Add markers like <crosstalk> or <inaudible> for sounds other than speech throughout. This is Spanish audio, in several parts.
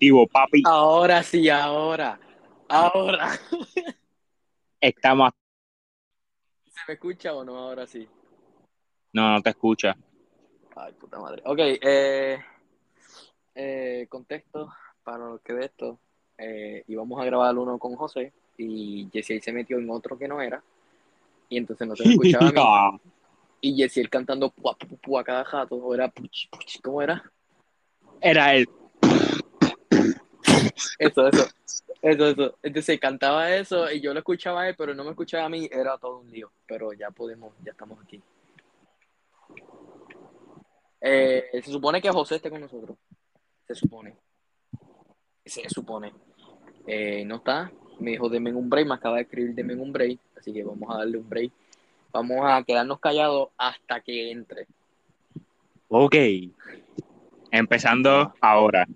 activo, papi. Ahora sí, ahora. Ahora. Estamos. ¿Se me escucha o no? Ahora sí. No, no te escucha. Ay, puta madre. Ok, eh, eh, contexto para los que de esto. Eh, íbamos a grabar uno con José y Jesse se metió en otro que no era. Y entonces no se me escuchaba a mí. <laughs> Y Jesse cantando pua, pua, cada jato. O era puch, puch, ¿cómo era? Era él. Eso, eso. Eso, eso. Entonces cantaba eso y yo lo escuchaba a él, pero no me escuchaba a mí. Era todo un lío. Pero ya podemos, ya estamos aquí. Eh, se supone que José esté con nosotros. Se supone. Se supone. Eh, no está. Me dijo, denme un break. Me acaba de escribir, denme un break. Así que vamos a darle un break. Vamos a quedarnos callados hasta que entre. Ok. Empezando ahora.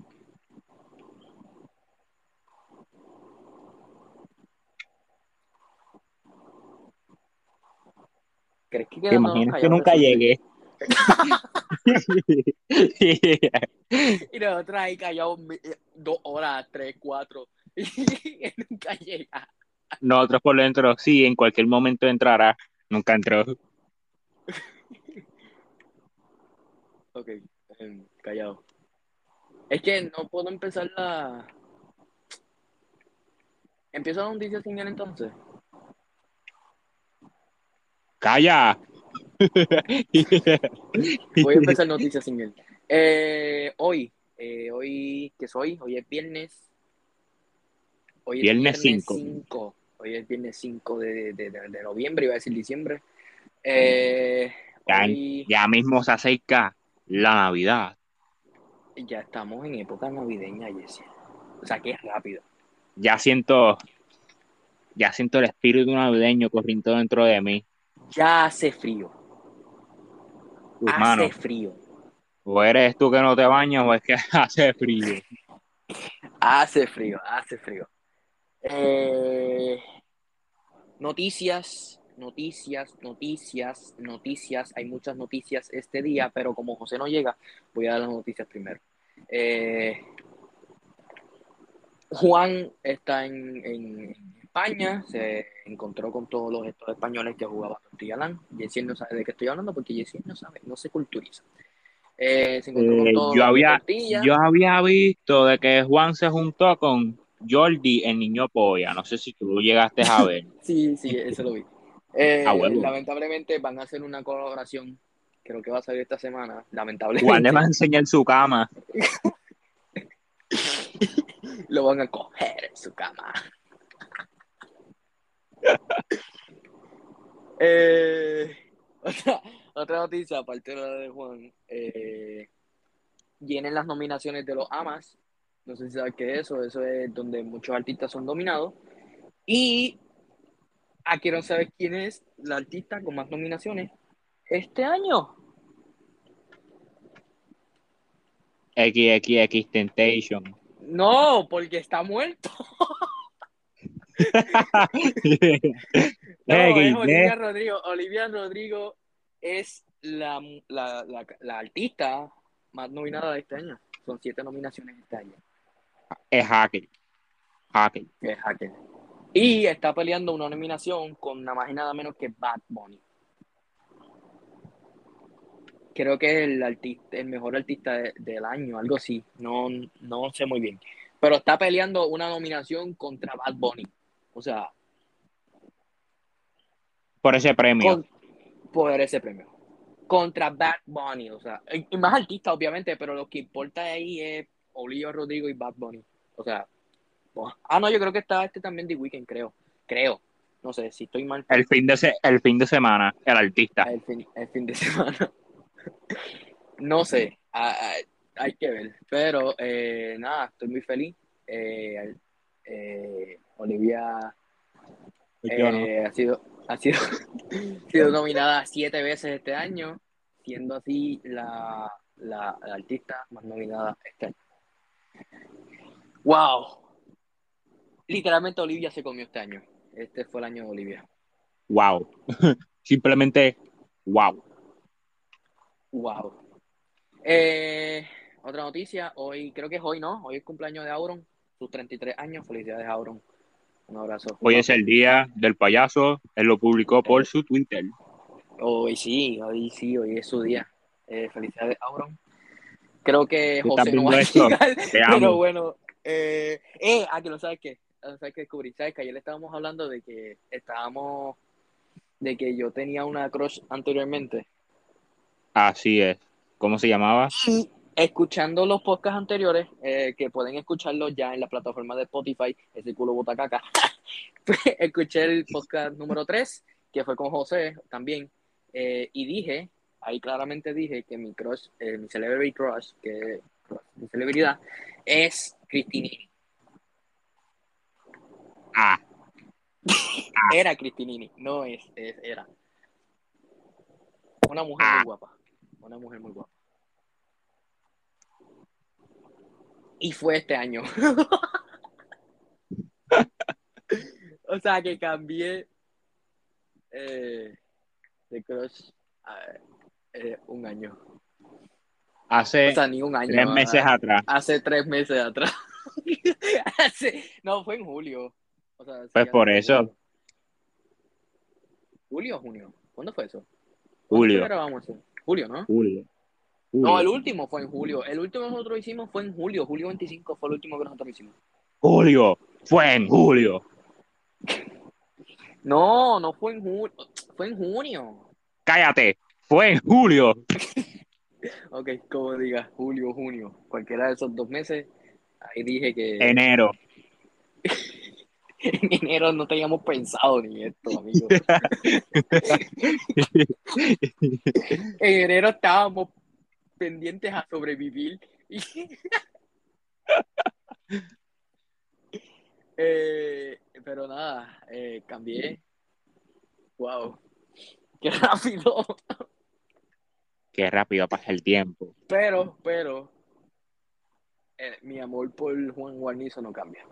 ¿Crees que ¿Te imaginas que nunca llegué? <laughs> Y nosotros ahí callados eh, dos horas, tres, cuatro. <laughs> Y nunca llega. Nosotros por dentro, sí, en cualquier momento entrará. Nunca entró. <laughs> Ok, em, callado. Es que no puedo empezar la. ¿Empiezo la noticia sin él entonces? ¡Calla! <laughs> Voy a empezar <laughs> noticias sin él. Eh, hoy, eh, hoy, ¿qué soy? Hoy es viernes. Hoy es Viernes cinco. 5. Hoy es viernes 5 de, de, de- de noviembre, iba a decir diciembre. Eh, Ya, hoy ya mismo se acerca la Navidad. ya estamos en época navideña, Jesse. O sea, que es rápido. Ya siento, ya siento el espíritu navideño corriendo dentro de mí. Ya hace frío. Hace frío. O eres tú que no te bañas o es que <laughs> hace frío. Hace frío, hace frío. Eh, noticias, noticias, noticias, noticias. Hay muchas noticias este día, pero como José no llega, voy a dar las noticias primero. Eh, Juan está en, en España, se encontró con todos los estos españoles que jugaban Tortillalán. Yesiel no sabe de qué estoy hablando porque Yesiel no sabe, no se culturiza. Eh, se encontró con Eh, yo había, yo había visto de que Juan se juntó con Jordi, el niño polla. No sé si tú llegaste a ver. <laughs> Sí, sí, eso lo vi. Eh, A huevo. lamentablemente van a hacer una colaboración, creo que va a salir esta semana, Juan lamentablemente. le va a <laughs> enseñar su cama. Lo van a coger en su cama. Eh, otra, otra noticia, aparte de la de Juan, eh, vienen las nominaciones de los AMAS. No sé si sabes qué es eso, eso es donde muchos artistas son nominados. Y ah, quiero saber quién es la artista con más nominaciones este año. XXX Temptation. No, porque está muerto. <laughs> <laughs> <laughs> No, es. Olivia Rodrigo. Olivia Rodrigo es la, la, la, la artista más nominada de este año. Son siete nominaciones este año. Es hacker. Hacker. Es hacker. Y está peleando una nominación con nada más y nada menos que Bad Bunny. Creo que es el, artista, el mejor artista de- del año, algo así. No, no sé muy bien. Pero está peleando una nominación contra Bad Bunny. O sea, Por ese premio. con, por ese premio. Contra Bad Bunny, o sea, y más artistas, obviamente, pero lo que importa ahí es Olivia Rodrigo y Bad Bunny. O sea, bueno. ah, no, yo creo que está este también de Weekend, creo. Creo. No sé, si estoy mal. El fin de, se- el fin de semana, el artista. El fin, el fin de <laughs> semana. No sé, ah, ah, hay que ver. Pero eh, nada, estoy muy feliz. Eh, eh, Olivia no. eh, ha sido, ha sido, <laughs> ha sido nominada siete veces este año, siendo así la, la, la artista más nominada este año. ¡Wow! Literalmente Olivia se comió este año. Este fue el año de Olivia. Wow. <laughs> Simplemente wow. ¡Wow! Eh, otra noticia. Hoy, creo que es hoy, ¿no? Hoy es cumpleaños de Auron, sus 33 años. Felicidades, Auron. Un abrazo. Hoy es el día del payaso. Él lo publicó por su Twitter. Hoy sí, hoy sí, hoy es su día. Eh, felicidades, Auron. Creo que ¿Tú José no va a llegar, <laughs> pero bueno. Eh, eh, ah, que no sabes qué. Ah, ¿Sabes qué descubrí? ¿Sabes que ayer estábamos hablando de que estábamos, de que yo tenía una crush anteriormente? Así es. ¿Cómo se llamaba? Y escuchando los podcasts anteriores, eh, que pueden escucharlos ya en la plataforma de Spotify, ese culo botacaca, <laughs> escuché el podcast número 3, que fue con José también, eh, y dije, ahí claramente dije que mi crush, eh, mi celebrity crush, que mi celebridad, es Cristinini. Ah, <laughs> Era Cristinini, no es, es era. Una mujer Ah. muy guapa. Una mujer muy guapa. Y fue este año. <laughs> o sea que cambié eh, de crush a, eh, un año. hace O sea, ni un año. tres meses atrás. Hace tres meses atrás. <laughs> Hace- no, fue en julio. O sea, sí, Pues por eso. ¿Julio o junio? ¿Cuándo fue eso? ¿Cuándo Julio. Julio, ¿no? Julio. No, el último fue en julio. El último que nosotros hicimos fue en julio. Julio 25 fue el último que nosotros hicimos. Julio. Fue en julio. <laughs> No, no fue en julio. Fue en junio. Cállate. Fue en julio. <laughs> Ok, como diga, julio, junio. Cualquiera de esos dos meses. Ahí dije que <laughs> Enero. en enero no teníamos pensado ni esto, amigo. En enero estábamos pendientes a sobrevivir. <laughs> Y- <laughs> Eh, pero nada, eh, cambié. Wow. Qué rápido. Qué rápido pasa el tiempo. Pero, pero, eh, mi amor por Juan Guarnizo no cambia.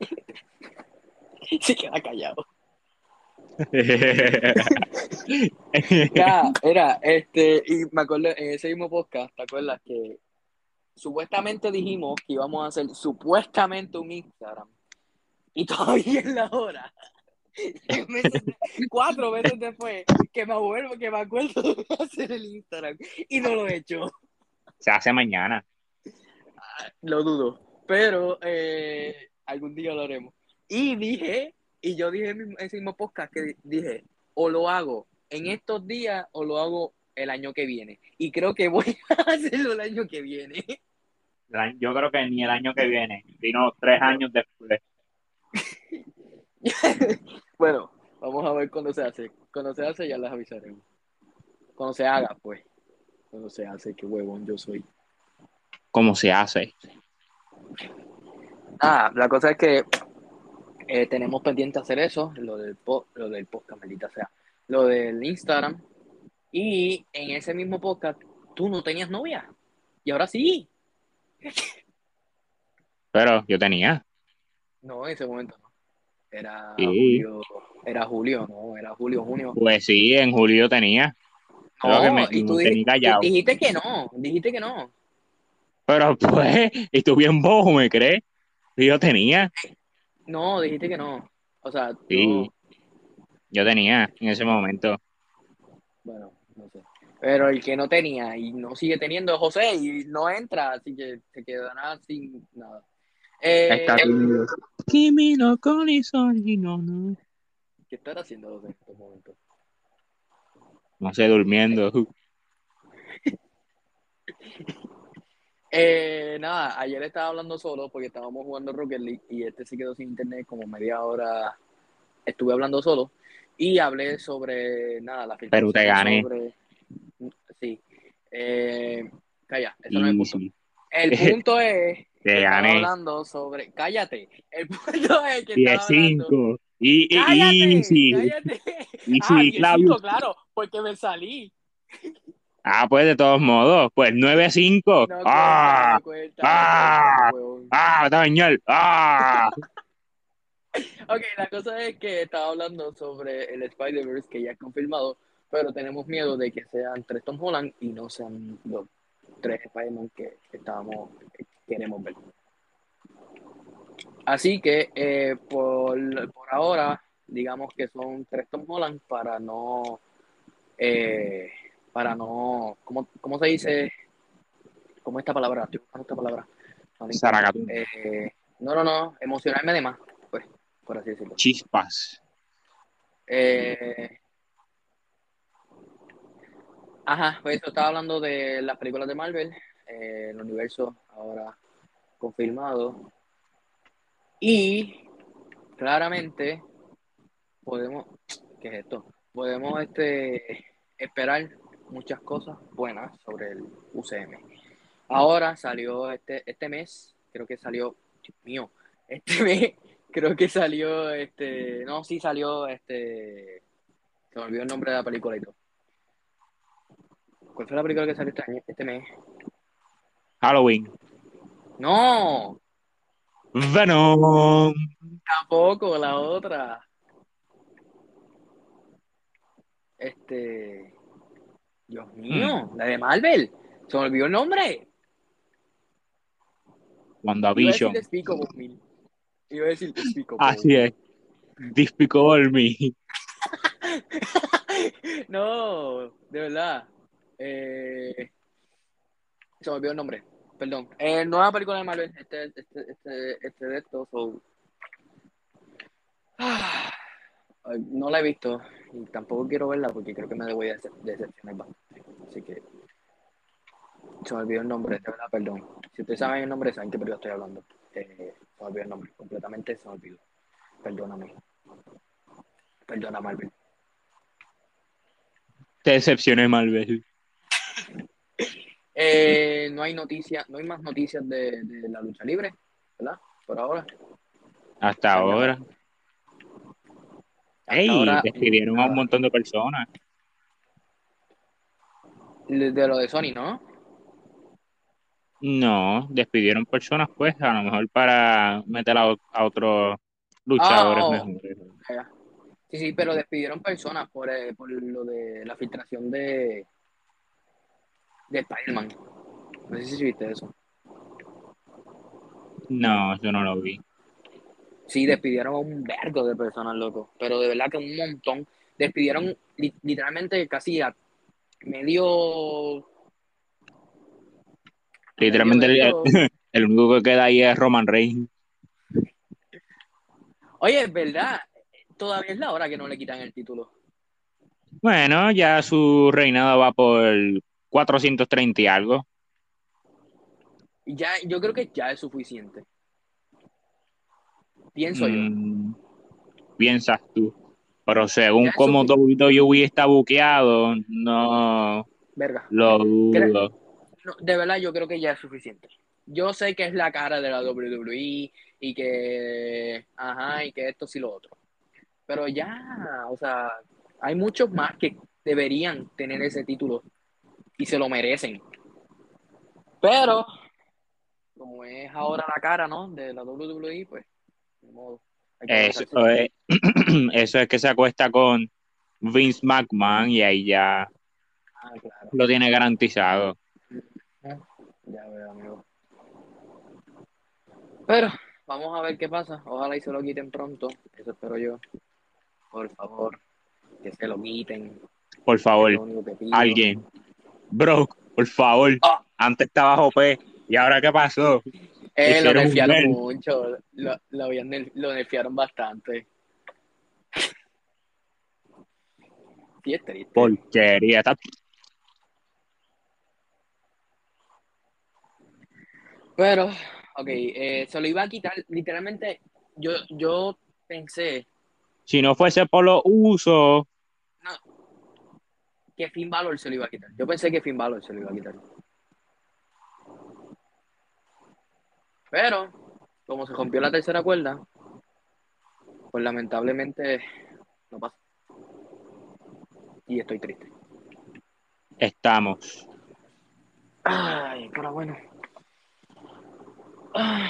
<laughs> Se queda callado. <laughs> Ya, era, este, y me acuerdo en ese mismo podcast, ¿te acuerdas que supuestamente dijimos que íbamos a hacer supuestamente un Instagram? Y todavía es la hora. Meses cuatro meses después que me acuerdo, que me acuerdo de hacer el Instagram y no lo he hecho. Se hace mañana. Lo dudo. Pero eh, algún día lo haremos. Y dije, y yo dije en ese mismo podcast que dije, o lo hago en estos días o lo hago el año que viene. Y creo que voy <laughs> a hacerlo el año que viene. Yo creo que ni el año que viene, sino tres años después. <laughs> bueno, vamos a ver cuando se hace. Cuando se hace ya les avisaremos. Cuando se haga, pues. Cuando se hace, qué huevón yo soy. ¿Cómo se hace? Ah, la cosa es que eh, tenemos pendiente hacer eso, lo del, po- lo del podcast, maldita sea, lo del Instagram. Y en ese mismo podcast, tú no tenías novia. Y ahora sí. Pero yo tenía. No, en ese momento no. Era Sí. julio, era julio, no, era julio, junio. Pues sí, en julio tenía. Creo que me, y tú dijiste que no, dijiste que no. Pero <laughs> pues, y tú bien bojo, ¿me crees? Yo tenía, No, dijiste que no. O sea, Sí. no, yo tenía en ese momento. bueno, no sé. Pero el que no tenía y no sigue teniendo es José y no entra, así que se quedará sin nada. Eh, Está tímido. Kimi no Konizori, no, no. ¿Qué estará haciendo José en estos momentos? No sé, durmiendo. <laughs> Eh, nada, ayer estaba hablando solo porque estábamos jugando Rocket League y este se quedó sin internet como media hora. Estuve hablando solo y hablé sobre nada, la Pero te gané. sobre- Sí. Eh, calla, eso no es el punto. Easy. El punto es que Te estaba gané. hablando sobre. Cállate. El <laughs> punto es que estaba hablando. 10-5. Y, y, ¡Cállate! easy. ¡Cállate! Easy, ah, 10-5, Claudio. claro, porque me salí. Ah, pues de todos modos. Pues 9-5. No ¡Ah! cuenta, ¡Ah! cuenta. ¡Ah! ¡Ah! <laughs> Ok, la cosa es que estaba hablando sobre el Spider-Verse que ya es confirmado, pero tenemos miedo de que sean tres Tom Holland y no sean los tres Spider-Man que estábamos, que queremos ver. Así que eh, por, por ahora, digamos que son tres Tom Holland para no, eh, para no, ¿cómo, cómo se dice? ¿Cómo esta palabra? Estoy buscando esta palabra. No, eh, no, no, no, emocionarme de más, pues, por así decirlo. Chispas. Eh, ajá, pues eso estaba hablando de las películas de Marvel, eh, el universo ahora confirmado. Y claramente podemos, ¿qué es esto? Podemos este, esperar muchas cosas buenas sobre el UCM. Ahora salió este, este mes, creo que salió, Dios mío, este <laughs> mes creo que salió, este, no, sí salió, este, se me olvidó el nombre de la película y todo. ¿Cuál fue la película que salió este, año, este mes? Halloween. No, Venom. tampoco, la otra. Este, Dios mío, la de Marvel, se me olvidó el nombre. WandaVision. Iba a decir Despicable Así es. Despicable Me. <laughs> no, de verdad. Eh, se me olvidó el nombre. Perdón. Eh, nueva película de Marvel. Este, este, este, este de estos. so- Ah, no la he visto. Y tampoco quiero verla porque creo que me voy a decep- decepcionar bastante. Así que. Se me olvidó el nombre, de verdad, perdón. Si ustedes saben el nombre, saben qué película estoy hablando. Eh, se me olvidó el nombre. Completamente se me olvidó. Perdóname. Perdona, Marvel. Te decepcioné, Marvel. Eh, no hay noticias, no hay más noticias de, de la lucha libre, ¿verdad? Por ahora. Hasta ahora. Ey, ahora, despidieron a un montón de personas. De, lo de Sony, ¿no? No, despidieron personas, pues, a lo mejor para meter a, a otros luchadores Ah, oh. mejores. Sí, sí, pero despidieron personas por, eh, por lo de la filtración de, de Spider-Man. No sé si viste eso. No, yo no lo vi. Sí, despidieron a un vergo de personas, loco. Pero de verdad que un montón. Despidieron li- literalmente casi a medio. Literalmente medio- el, <laughs> el único que queda ahí es Roman Reigns. Oye, es verdad. Todavía es la hora que no le quitan el título. Bueno, ya su reinado va por 430 y algo. Ya, yo creo que ya es suficiente. Pienso yo. Mm, piensas tú. Pero según como. WWE está buqueado, no Verga. lo dudo. No, de verdad, yo creo que ya es suficiente. Yo sé que es la cara de la WWE y que, ajá, y que esto sí lo otro. Pero ya, o sea, hay muchos más que deberían tener ese título y se lo merecen. Pero, como es ahora la cara, ¿no? De la WWE, pues, modo. Eso es, <clears throat> eso es que se acuesta con Vince McMahon y ahí ya Ah, claro. lo tiene garantizado. Ya veo, amigo. Pero vamos a ver qué pasa. Ojalá y se lo quiten pronto. Eso espero yo. Por favor, que se lo quiten. Por favor, alguien. Bro, por favor. Ah. Antes estaba OP. ¿Y ahora qué pasó? Eh, lo nerfearon nerf. mucho. Lo, lo, habían lo nerfearon bastante. <laughs> Sí, es triste. Porquería. Está- Pero, ok, eh, se lo iba a quitar. Literalmente, yo, yo pensé Si no fuese por los usos, que Finn Balor se lo iba a quitar. Yo pensé que Finn Balor se lo iba a quitar. Pero, como se rompió la tercera cuerda, pues lamentablemente no pasa. Y estoy triste. estamos. Ay, pero bueno. Ay,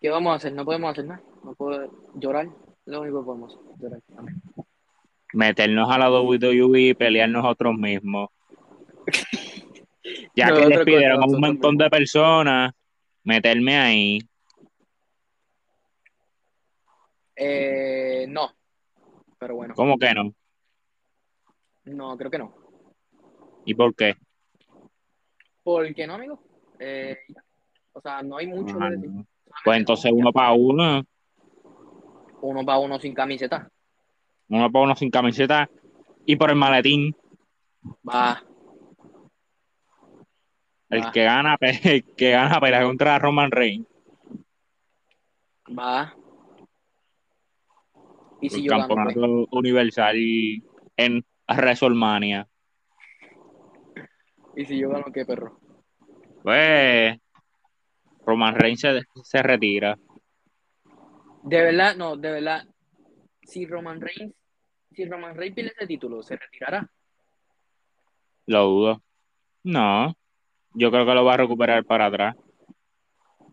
¿Qué vamos a hacer? No podemos hacer nada. No puedo llorar. Lo único que podemos hacer. Amén. Meternos a la WWE y pelearnos nosotros mismos. <laughs> Ya que Nosotros despidieron a un montón de personas, meterme ahí. Eh, no. Pero bueno, ¿Cómo que no? no, creo que no. ¿Y por qué? ¿Por qué no, amigo? Eh, o sea, no hay mucho que decir. Pues entonces uno para uno, Uno para uno sin camiseta. uno para uno sin camiseta y por el maletín. Va. El que gana, <laughs> el que gana pelea contra Roman Reigns. Va. Y si el yo gano, pues? campeonato universal en WrestleMania. ¿Y si yo gano qué, perro? Pues Roman Reigns se, se retira. De verdad, no, de verdad. Si Roman Reigns, si Roman Reigns pierde ese título, ¿se retirará? Lo dudo. No. Yo creo que lo va a recuperar para atrás.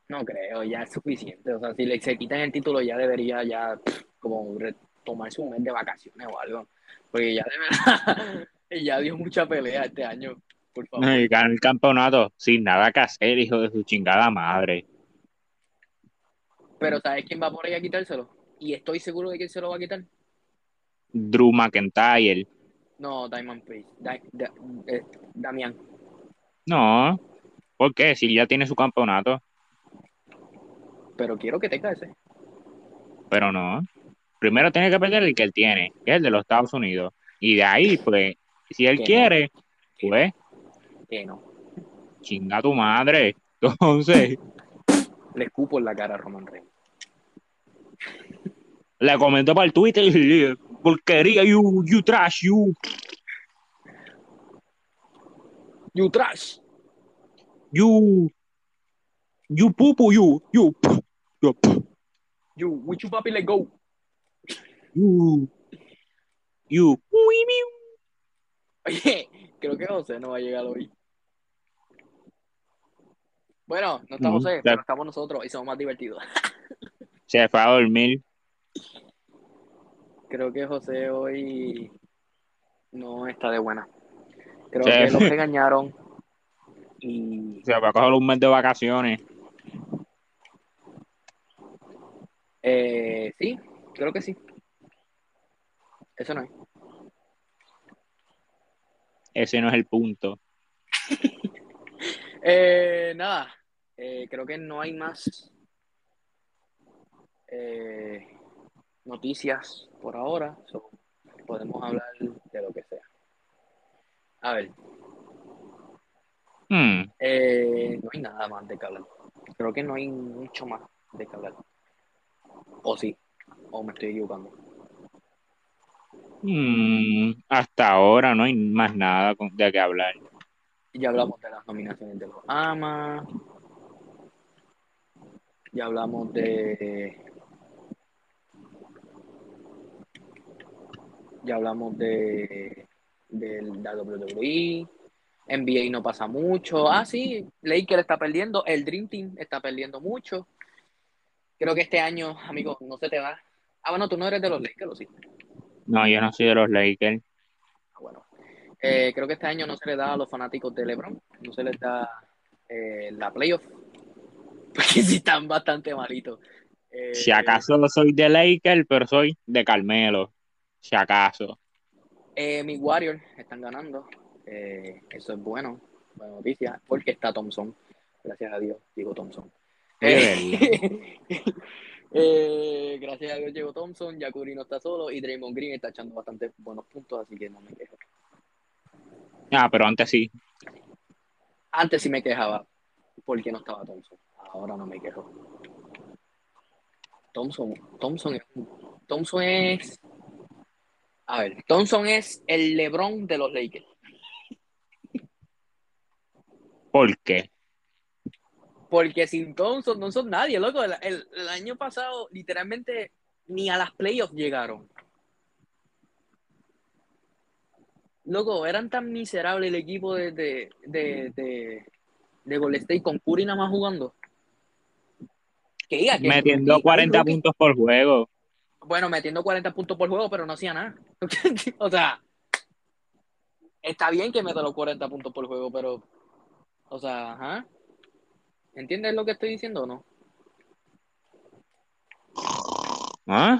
No creo, ya es suficiente. O sea, si le se quitan el título, ya debería ya pff, como tomarse un mes de vacaciones o algo. Porque ya de verdad, <laughs> ya dio mucha pelea este año. Por favor. Y gana el campeonato sin nada que hacer, hijo de su chingada madre. Pero ¿sabes quién va por ahí a quitárselo? Y estoy seguro de quién se lo va a quitar. Drew McIntyre. No, Diamond Priest. Da- da- eh, Damián. No. ¿Por qué? Si ya tiene su campeonato. Pero quiero que te ese. Pero no. Primero tiene que perder el que él tiene, que es el de los Estados Unidos. Y de ahí, pues, si él Que no. quiere, pues, Que no. chinga tu madre. Entonces, Le escupo en la cara a Roman Reigns. le comentó para el Twitter y porquería, you, you trash, you, You trash. You, you pupu, you, you, you, You, with you papi, let go. you, you. Oye, creo que José no va a llegar hoy. Bueno, no está No, José, pero estamos nosotros y somos más divertidos. <laughs> Se fue a dormir. Creo que José hoy no está de buena. Creo Sí. que lo regañaron y Se va a coger un mes de vacaciones. eh, sí, creo que sí. Eso no es. Ese no es el punto. <laughs> Eh, nada, eh, creo que no hay más eh, noticias por ahora. so, podemos hablar de lo que sea. A ver, Hmm, eh, no hay nada más de que hablar. Creo que no hay mucho más de que hablar. O sí, o me estoy equivocando. hmm, Hasta ahora no hay más nada de qué hablar. Ya hablamos de las nominaciones de los AMA. Ya hablamos de. Ya hablamos de. de la WWE. NBA no pasa mucho. Ah, sí, Laker está perdiendo. El Dream Team está perdiendo mucho. Creo que este año, amigo, no se te va. Ah, bueno, tú no eres de los Lakers, ¿o sí? No, yo no soy de los Lakers. Ah, bueno. Eh, creo que este año no se le da a los fanáticos de LeBron, no se les da eh, la playoff, <laughs> porque sí están bastante malitos. Eh, Si acaso soy de Lakers, pero soy de Carmelo. Si acaso. eh, mis Warriors están ganando, eh, eso es bueno, buena noticia, porque está Thompson, gracias a Dios, digo Thompson. Eh, <laughs> eh, gracias a Dios llegó Thompson, ya Curry no está solo y Draymond Green está echando bastante buenos puntos, así que no me quejo. Ah, pero antes sí. Antes sí me quejaba porque no estaba Thompson. Ahora no me quejo. Thompson, Thompson es, Thompson es, a ver, Thompson es el LeBron de los Lakers. ¿Por qué? Porque sin Thompson no son nadie, loco. El, el- el año pasado literalmente ni a las playoffs llegaron. Loco, eran tan miserables el equipo de, de, de, de, de Golden State con Curry nada más jugando. Que diga que Metiendo hay 40 rookie- puntos por juego. Bueno, metiendo 40 puntos por juego, pero no hacía nada. <laughs> o sea, está bien que meta los 40 puntos por juego, pero, o sea, ajá. ¿Entiendes lo que estoy diciendo o no? ¿Ah?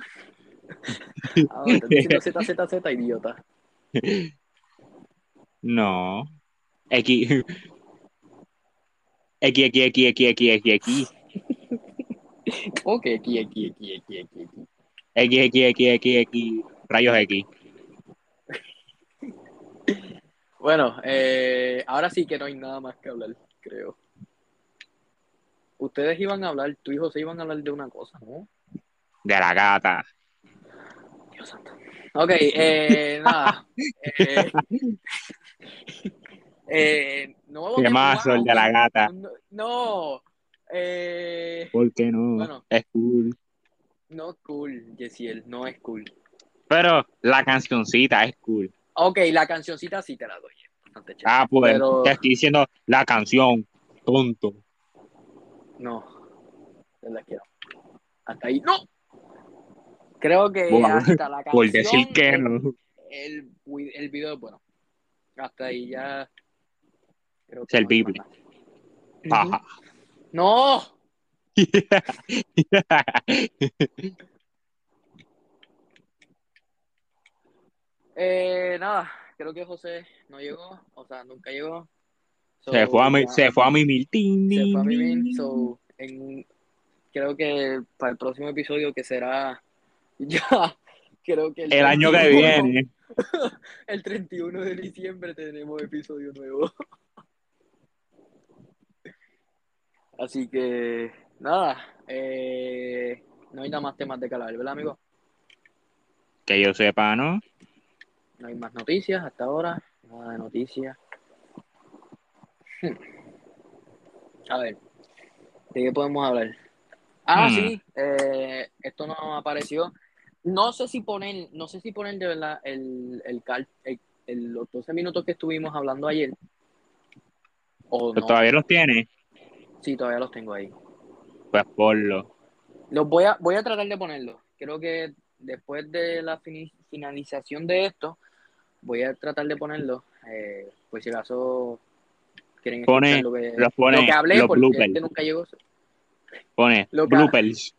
Ah, te estoy diciendo Z, Z, Z, idiota. No. X. X, X, X, X, X, X, X. Ok, aquí, aquí, aquí, aquí, aquí, aquí. X, X, X, X, X, rayos X. Bueno, eh, ahora sí que no hay nada más que hablar, creo. Ustedes iban a hablar, tú y José iban a hablar de una cosa, ¿no? De la gata. Dios santo. Ok, eh, <laughs> nada. Eh, eh, no, ¿Qué más, el de la gata? No, no, eh, ¿Por qué no? Bueno. Es cool. no es cool, Yesiel, no es cool. Pero la cancioncita es cool. Ok, la cancioncita sí te la doy. bastante chévere. Ah, pues, Pero- te estoy diciendo la canción, tonto. No, no la quiero. Hasta ahí, no. Creo que Bueno, hasta la canción. <laughs> Por decir que el- no. El, el video es bueno. Hasta ahí ya. Creo que Servible. no hay más nada. <laughs> Ajá. No, eh, nada, creo que José no llegó, o sea, nunca llegó. So, se fue a mi, se fue a mimir. Se fue a mimir, so, en, creo que para el próximo episodio que será <laughs> ya, creo que El año que 31, viene. <laughs> el 31 de diciembre tenemos episodio nuevo. <laughs> Así que, nada, eh, no hay nada más temas de calar, ¿verdad, amigo? Que yo sepa, ¿no? No hay más noticias hasta ahora, nada de noticias. Hmm. A ver, ¿de qué podemos hablar? Ah, Hmm. sí, eh, esto no apareció. No sé si poner, no sé si poner de verdad el, el, cal- el- el- los 12 minutos que estuvimos hablando ayer. O Pero no. todavía los tiene. Sí, todavía los tengo ahí. Pues ponlo. Los voy a, voy a tratar de ponerlos. Creo que después de la finalización de esto, voy a tratar de ponerlos. Eh, pues si acaso quieren Pone- lo que, los pone- lo que hablé, los porque bloopers. este nunca llegó. Pone Lo que- bloopers.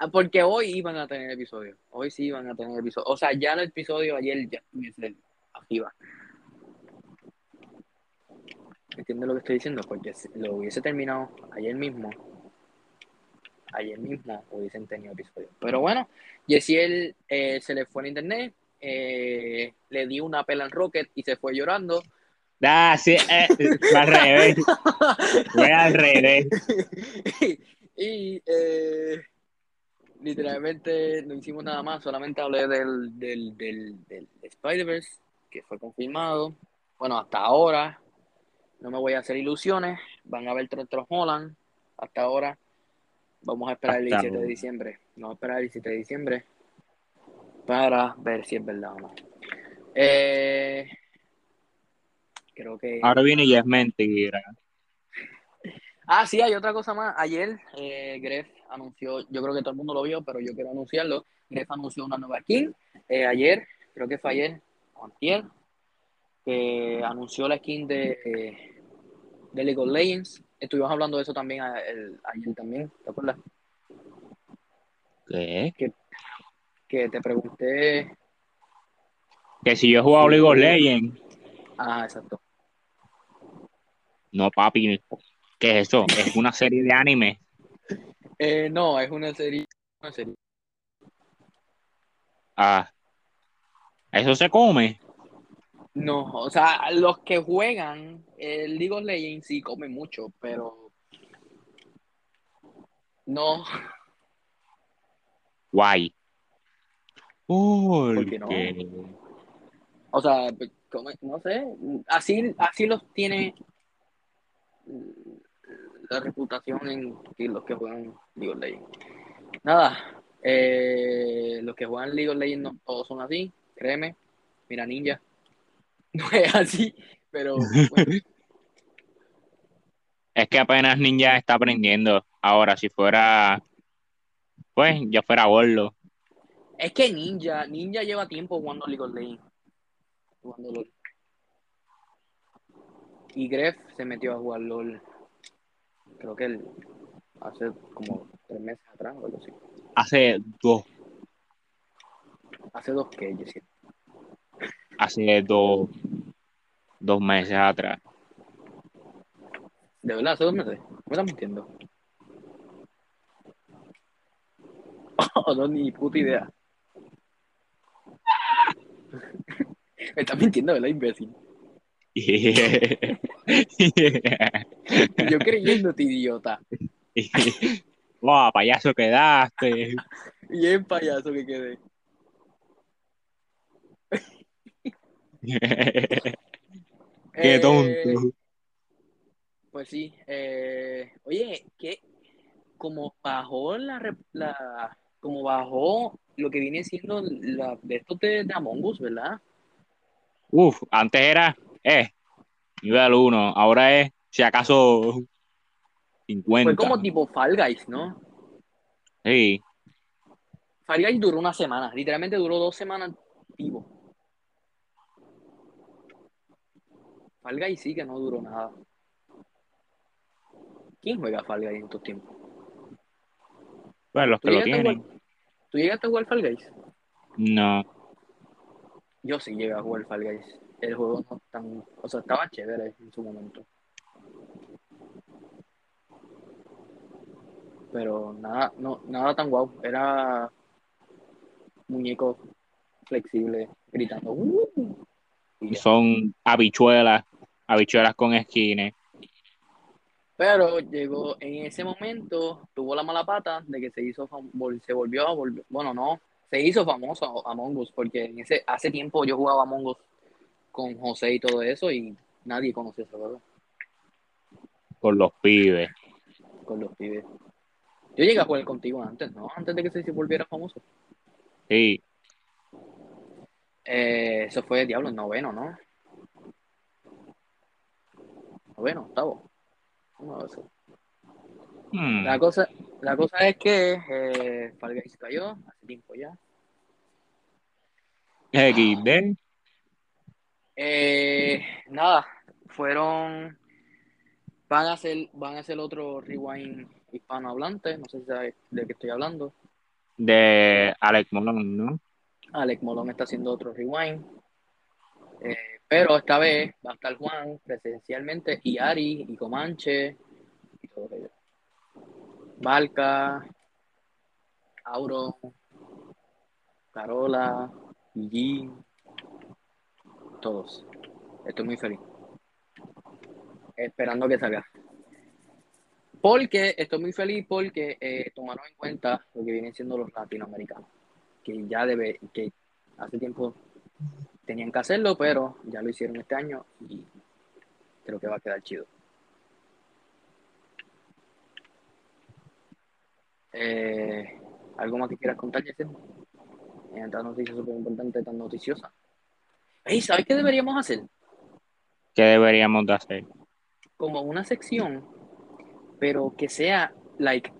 Ah, Porque hoy iban a tener episodio. Hoy sí iban a tener episodio. O sea, ya el episodio ayer ya estuviese activa. ¿Entiendes lo que estoy diciendo? Porque si lo hubiese terminado ayer mismo. Ayer mismo hubiesen tenido episodio. Pero bueno, Yesiel eh, se le fue en internet. Eh, le dio una pela en Rocket y se fue llorando. Ah, sí, eh, fue al revés. Fue al revés. <laughs> y eh, literalmente no hicimos nada más, solamente hablé del, del, del, del Spider-Verse, que fue confirmado. Bueno, hasta ahora no me voy a hacer ilusiones, van a ver Tom Holland, hasta ahora. Vamos a esperar el Hasta 17 de diciembre. Vamos a esperar el 17 de diciembre para ver si es verdad o no. Eh, creo que... Ahora viene y es mentira. Ah, sí, hay otra cosa más. Ayer eh, Gref anunció, yo creo que todo el mundo lo vio, pero yo quiero anunciarlo. Gref anunció una nueva skin. eh, ayer, creo que fue ayer, o antier, que anunció la skin de, de League of Legends. Estuvimos hablando de eso también a- el- ayer también, ¿te acuerdas? ¿Qué? Que te pregunté. Que si yo he jugado League of Legends. Ah, exacto. No, papi. ¿Qué es eso? Es una serie de anime. Eh, no, es una serie. Una serie. Ah. Eso se come. No, o sea, los que juegan el League of Legends sí comen mucho, pero no, Guay. ¿Por qué no? Porque o sea, no sé, así, así los tiene la reputación en los que juegan League of Legends. Nada, eh, los que juegan League of Legends no todos son así, créeme, mira Ninja, <laughs> no es así, pero bueno, <laughs> es que apenas Ninja está aprendiendo. Ahora, si fuera. Pues, yo fuera gordo. Es que Ninja, Ninja lleva tiempo jugando League of Legends. Jugando LOL. Y Gref se metió a jugar LOL. Creo que él hace como tres meses atrás o algo así. Hace dos, Hace dos que yo siento. hace dos, dos meses atrás. De verdad, hace dos meses. Me estás mintiendo. Oh, <laughs> no, ni puta idea. Me estás mintiendo, ¿verdad, imbécil? <laughs> Yo creyéndote, idiota. <laughs> Wow, payaso quedaste. Bien payaso que quedé. <laughs> Qué Eh, tonto. Pues sí. eh, oye, que como bajó la, la como bajó lo que viene siendo la de estos de, de Among Us, ¿verdad? Uf, antes era, eh, nivel 1, ahora es, si acaso, 50. Fue como tipo Fall Guys, ¿no? Sí, Fall Guys duró una semana, literalmente duró dos semanas vivo. Fall Guys sí que no duró nada. ¿Quién juega Fall Guys en estos tiempos? pues los ¿Tú que lo tienen. ¿Tú llegaste a jugar Fall Guys? No, Yo sí llegué a jugar Fall Guys. El juego no tan, o sea, estaba chévere en su momento. Pero nada, no, nada tan guau. Era muñeco flexible gritando. "Uh". Son habichuelas, habichuelas con esquines. Pero llegó en ese momento, tuvo la mala pata de que se hizo se volvió a volver, bueno, no, se hizo famoso Among Us, porque en ese, hace tiempo yo jugaba Among Us con José y todo eso, y nadie conocía ese juego con los pibes. con los pibes. Yo llegué a jugar contigo antes, ¿no? Antes de que se volviera famoso. Sí, Eh, eso fue Diablo en noveno, ¿no? Noveno, octavo. Hmm, La cosa, la cosa es que eh, Guys cayó hace tiempo ya. XD. Eh, nada, fueron. Van a hacer, van a hacer otro rewind hispanohablante, no sé si sabes de qué estoy hablando. de Alex Molón, ¿no? Alec Molón está haciendo otro rewind. Eh, pero esta vez va a estar Juan presencialmente y Ari y Comanche y todos ellos. Valka, Auro, Carola, Gigi, todos. Estoy muy feliz. Esperando que salga. Porque estoy muy feliz porque eh, tomaron en cuenta lo que vienen siendo los latinoamericanos. Que ya debe, que hace tiempo tenían que hacerlo, pero ya lo hicieron este año y creo que va a quedar chido. Eh, ¿Algo más que quieras contar, Jessel? Esta noticia súper importante, tan noticiosa. Ey, ¿sabes qué deberíamos hacer? ¿Qué deberíamos de hacer? Como una sección, pero que sea, like,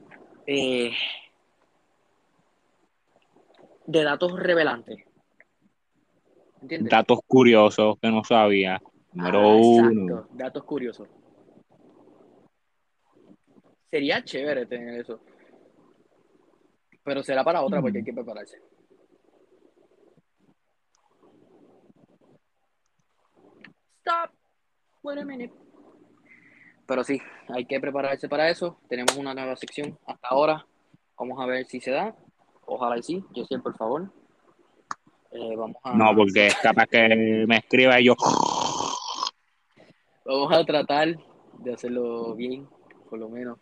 eh, de datos revelantes. ¿Entiendes? Datos curiosos que no sabía. Número Ah, uno. Exacto, datos curiosos. Sería chévere tener eso. Pero será para otra porque hay que prepararse. Stop. Wait a minute. Pero sí, hay que prepararse para eso. Tenemos una nueva sección hasta ahora. Vamos a ver si se da. Ojalá y sí. Yo sí, por favor. Eh, vamos a... No, porque es capaz que me escriba y yo. Vamos a tratar de hacerlo bien, por lo menos.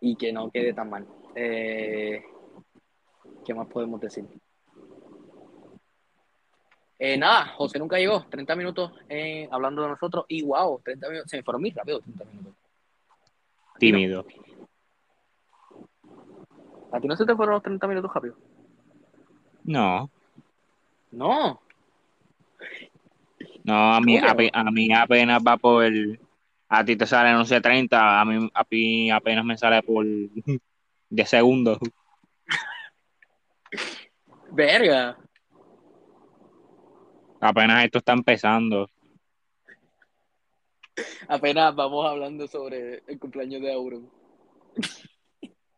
Y que no quede tan mal. Eh, ¿Qué más podemos decir? Eh, nada, José nunca llegó. 30 minutos eh, hablando de nosotros. Y wow, 30 minutos. Se me fueron muy rápido 30 minutos. Tímido. ¿A ti no se te fueron los 30 minutos rápido? No, No. no, a mí, ¿Cómo que ape- a mí apenas va por. A ti te sale, no sé, 30. A mí, a mí apenas me sale por <laughs> 10 segundos. <laughs> Verga. Apenas esto está empezando. Apenas vamos hablando sobre el cumpleaños de Auron.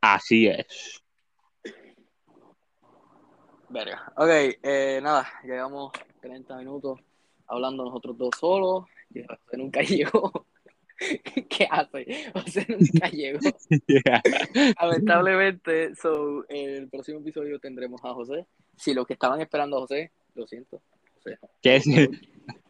Así es. Verga. Ok, eh, nada, llegamos 30 minutos hablando nosotros dos solos. José nunca <laughs> llegó. ¿Qué hace? José nunca <laughs> llegó. Yeah. Lamentablemente, so, en el próximo episodio tendremos a José. Si los que estaban esperando a José, lo siento. José, es-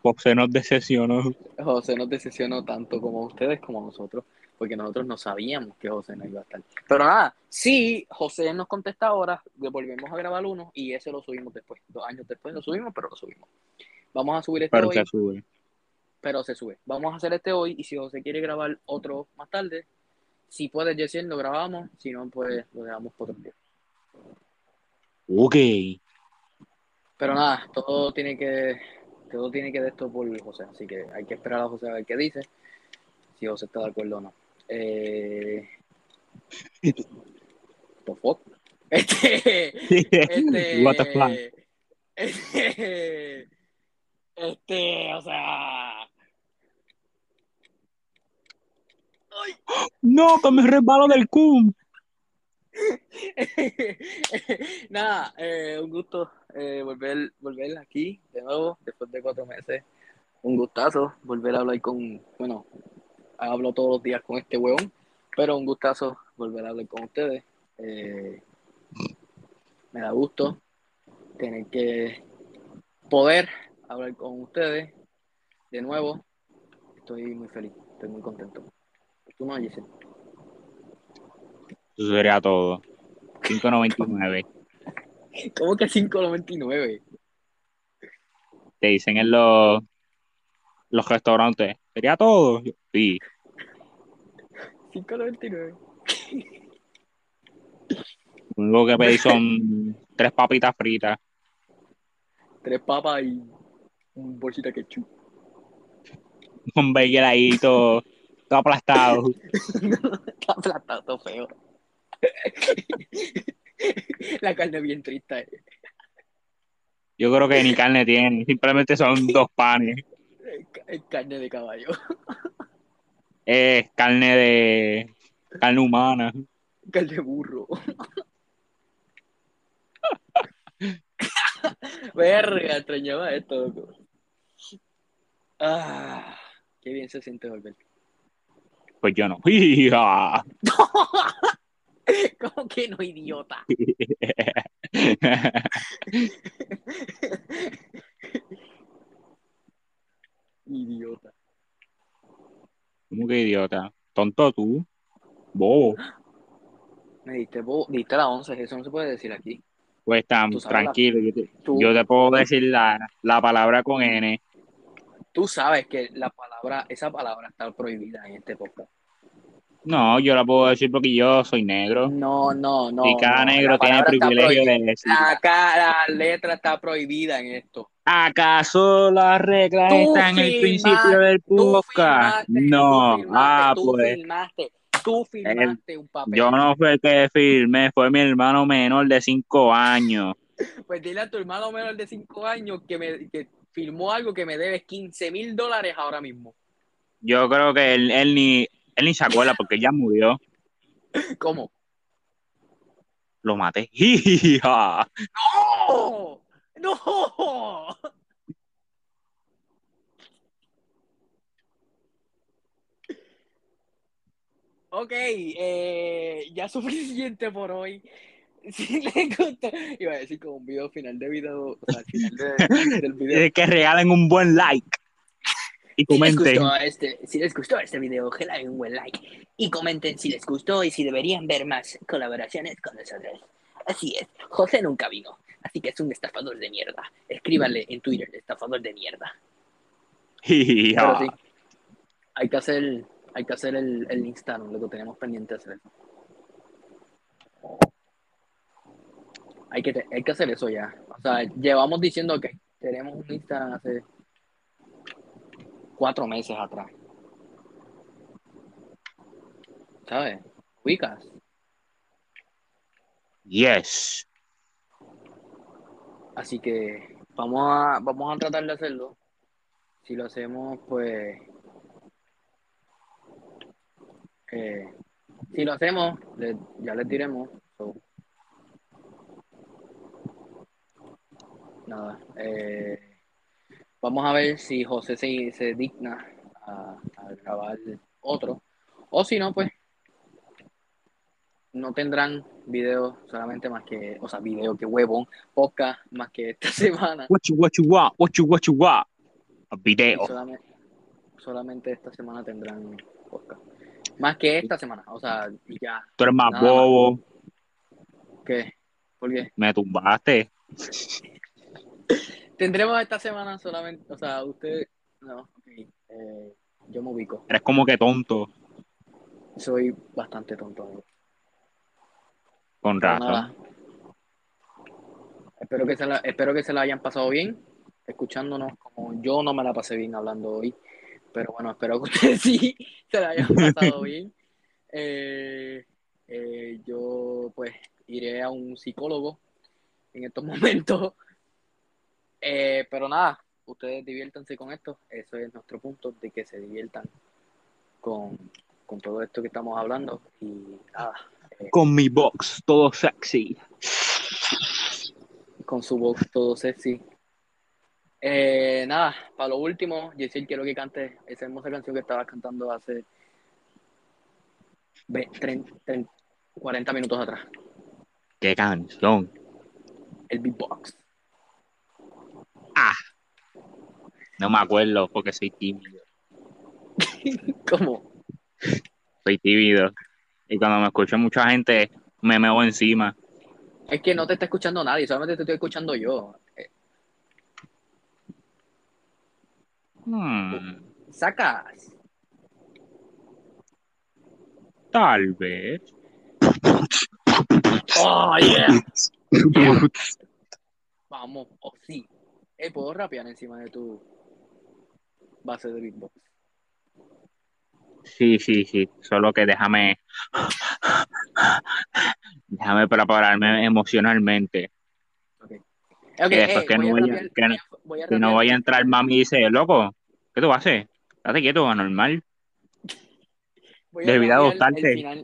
José nos decepcionó. José nos decepcionó tanto como a ustedes como a nosotros, porque nosotros no sabíamos que José no iba a estar. Pero nada, si José nos contesta ahora, volvemos a grabar uno y ese lo subimos después. Dos años después lo subimos, pero lo subimos. Vamos a subir este Pero hoy, se sube. pero se sube. Vamos a hacer este hoy y si José quiere grabar otro más tarde, si puede, Jessiel, lo grabamos. Si no, pues lo dejamos por otro día. Ok. Pero nada, todo tiene que todo tiene que de esto por José, así que hay que esperar a José a ver qué dice, si José está de acuerdo o no. Eh... the fuck? Este, este, What the fuck. este, este, o sea, ay, No, que me resbalo del cum. <laughs> Nada, eh, un gusto eh, volver, volver aquí de nuevo, después de cuatro meses. Un gustazo volver a hablar con, bueno, hablo todos los días con este huevón, pero un gustazo volver a hablar con ustedes. Eh, me da gusto tener que poder hablar con ustedes de nuevo. Estoy muy feliz, estoy muy contento. ¿Tú no, Giselle? Eso sería todo. 5.99. ¿Cómo que 5.99? Te dicen en los, los restaurantes. ¿Sería todo? Yo, Sí. 5.99. Lo que pedí <laughs> son tres papitas fritas. Tres papas y un bolsita de ketchup. Un bagel ahí todo, todo aplastado. <laughs> Está aplastado, todo feo. <laughs> La carne bien triste. eh. Yo creo que ni carne tiene. Simplemente son dos panes. Carne de caballo. Es carne de... Carne humana. Carne de burro. Verga, extrañaba esto, loco. Ah, qué bien se siente volver. Pues yo no. <laughs> ¿Cómo que no, idiota. <laughs> ¿Cómo que tú. Bobo. Me diste, bo- diste la 11, eso no se puede decir aquí. Pues tan la- tranquilo. Yo te, Tú, yo te puedo decir la, la palabra con N. tú sabes que la palabra, esa palabra está prohibida en este podcast. No, yo la puedo decir porque yo soy negro. No, no, no. y cada no, negro tiene está privilegio de decir. La, ca- la letra está prohibida en esto. ¿Acaso las reglas Tú están en el principio del podcast? filmaste, No. tú filmaste, Ah, tú pues. filmaste, tú filmaste un papel. Yo no fue el que firmé, fue mi hermano menor de cinco años. <laughs> Pues dile a tu hermano menor de 5 años que me que firmó algo que me debes 15 mil dólares ahora mismo. Yo creo que él, él ni él ni se acuerda porque ya murió. <laughs> ¿Cómo? Lo maté. <laughs> ¡Hija! ¡No! ¡No! Ok, eh, ya <laughs> suficiente por hoy. Si les gustó, iba a decir como un video final de video, o sea, al final de- del <laughs> video. Es que regalen un buen like. Y Si les, comenten. gustó este, si les gustó este video, regalen un buen like y comenten si les gustó y si deberían ver más colaboraciones con nosotros. Así es, José nunca vino, así que es un estafador de mierda. Escríbanle en Twitter, estafador de mierda. <laughs> Sí, hay que hacer, hay que hacer el, el Instagram, lo que tenemos pendiente hacer. Hay que, hay que hacer eso ya. O sea, llevamos diciendo que tenemos un Instagram hace cuatro meses atrás. ¿Sabes? Ubicas. Yes. Así que vamos a, vamos a tratar de hacerlo. Si lo hacemos, pues. eh, si lo hacemos, le- ya les diremos. So, nada. eh, vamos a ver si José se, se digna a, a grabar otro. O si no, pues. No tendrán video solamente más que, o sea, video que huevón, podcast más que esta <laughs> semana. What you, what you want, what you, what you want. Video. solamente, solamente esta semana tendrán podcast. Más que esta semana, o sea, ya. Tú eres más Nada más. bobo. ¿Qué? ¿Por qué? Me tumbaste. Tendremos esta semana solamente, o sea, usted, no, eh, yo me ubico. Eres como que tonto. Soy bastante tonto. amigo. Con razón. Espero que, se la, espero que se la hayan pasado bien, escuchándonos, como yo no me la pasé bien hablando hoy. Pero bueno, espero que <laughs> ustedes sí se la hayan pasado <laughs> bien. Eh, eh, yo pues iré a un psicólogo en estos <laughs> momentos. Eh, pero nada, ustedes diviértanse con esto. Eso es nuestro punto, de que se diviertan con, con todo esto que estamos hablando. Y nada, Con mi box, todo sexy. con su voz todo sexy. Eh, nada, para lo último, Yesel, quiero que cante esa hermosa canción que estabas cantando hace ve- tren- tren- 40 minutos atrás. Qué canción. El beatbox. No me acuerdo porque soy tímido. <laughs> ¿Cómo? Soy tímido. Y cuando me escucha mucha gente, me meo encima. Es que no te está escuchando nadie, solamente te estoy escuchando yo. Hmm, Sacas. tal vez. <laughs> Oh, yeah. Yeah. Vamos, o sí. Eh, ¿Puedo rapear encima de tu base de beatbox? Sí, sí, sí. Solo que déjame. Déjame prepararme emocionalmente. Ok. Ok, Que después eh, que voy no a rapear- que voy no- a- voy a Si no vaya a entrar mami y dice, loco, ¿qué tú haces? Estate quieto, anormal. Debí adoptarte.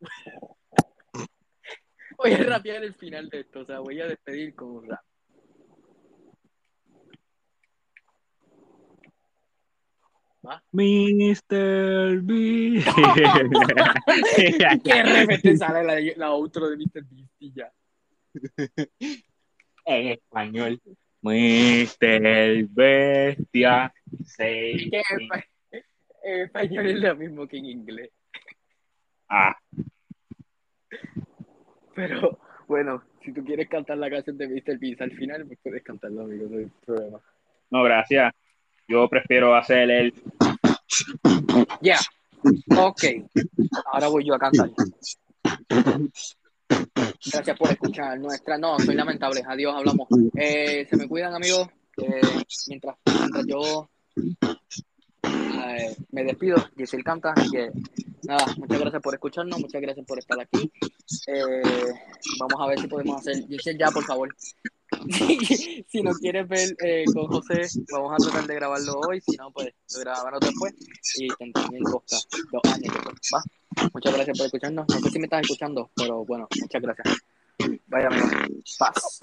<laughs> Voy a rapear el final de esto, o sea, voy a despedir con un rap. Mr. B. <laughs> ¿Qué repente <laughs> sale la, la outro de Mr. Beast y ya? <laughs> en español. Mr. Bestia. Que en espa- en español es lo mismo que en inglés. Ah, Pero bueno, si tú quieres cantar la canción de Mr. Beast al final, pues puedes cantarlo, amigo, no hay problema. no, gracias. Yo prefiero hacer el. Ya. Ok. Ahora voy yo a cantar. Gracias por escuchar nuestra. No, soy lamentable. Adiós, hablamos. Eh, se me cuidan, amigos. Eh, mientras, mientras yo eh, me despido, Giselle canta. Que nada, muchas gracias por escucharnos. Muchas gracias por estar aquí. Eh, vamos a ver si podemos hacer. Giselle, ya, por favor. <laughs> si no quieres ver eh, con José, vamos a tratar de grabarlo hoy. Si no, pues lo grabamos después y tendrán el podcast dos años. ¿va? Muchas gracias por escucharnos. No sé si me estás escuchando, pero bueno, muchas gracias. Vaya, amigo. Paz.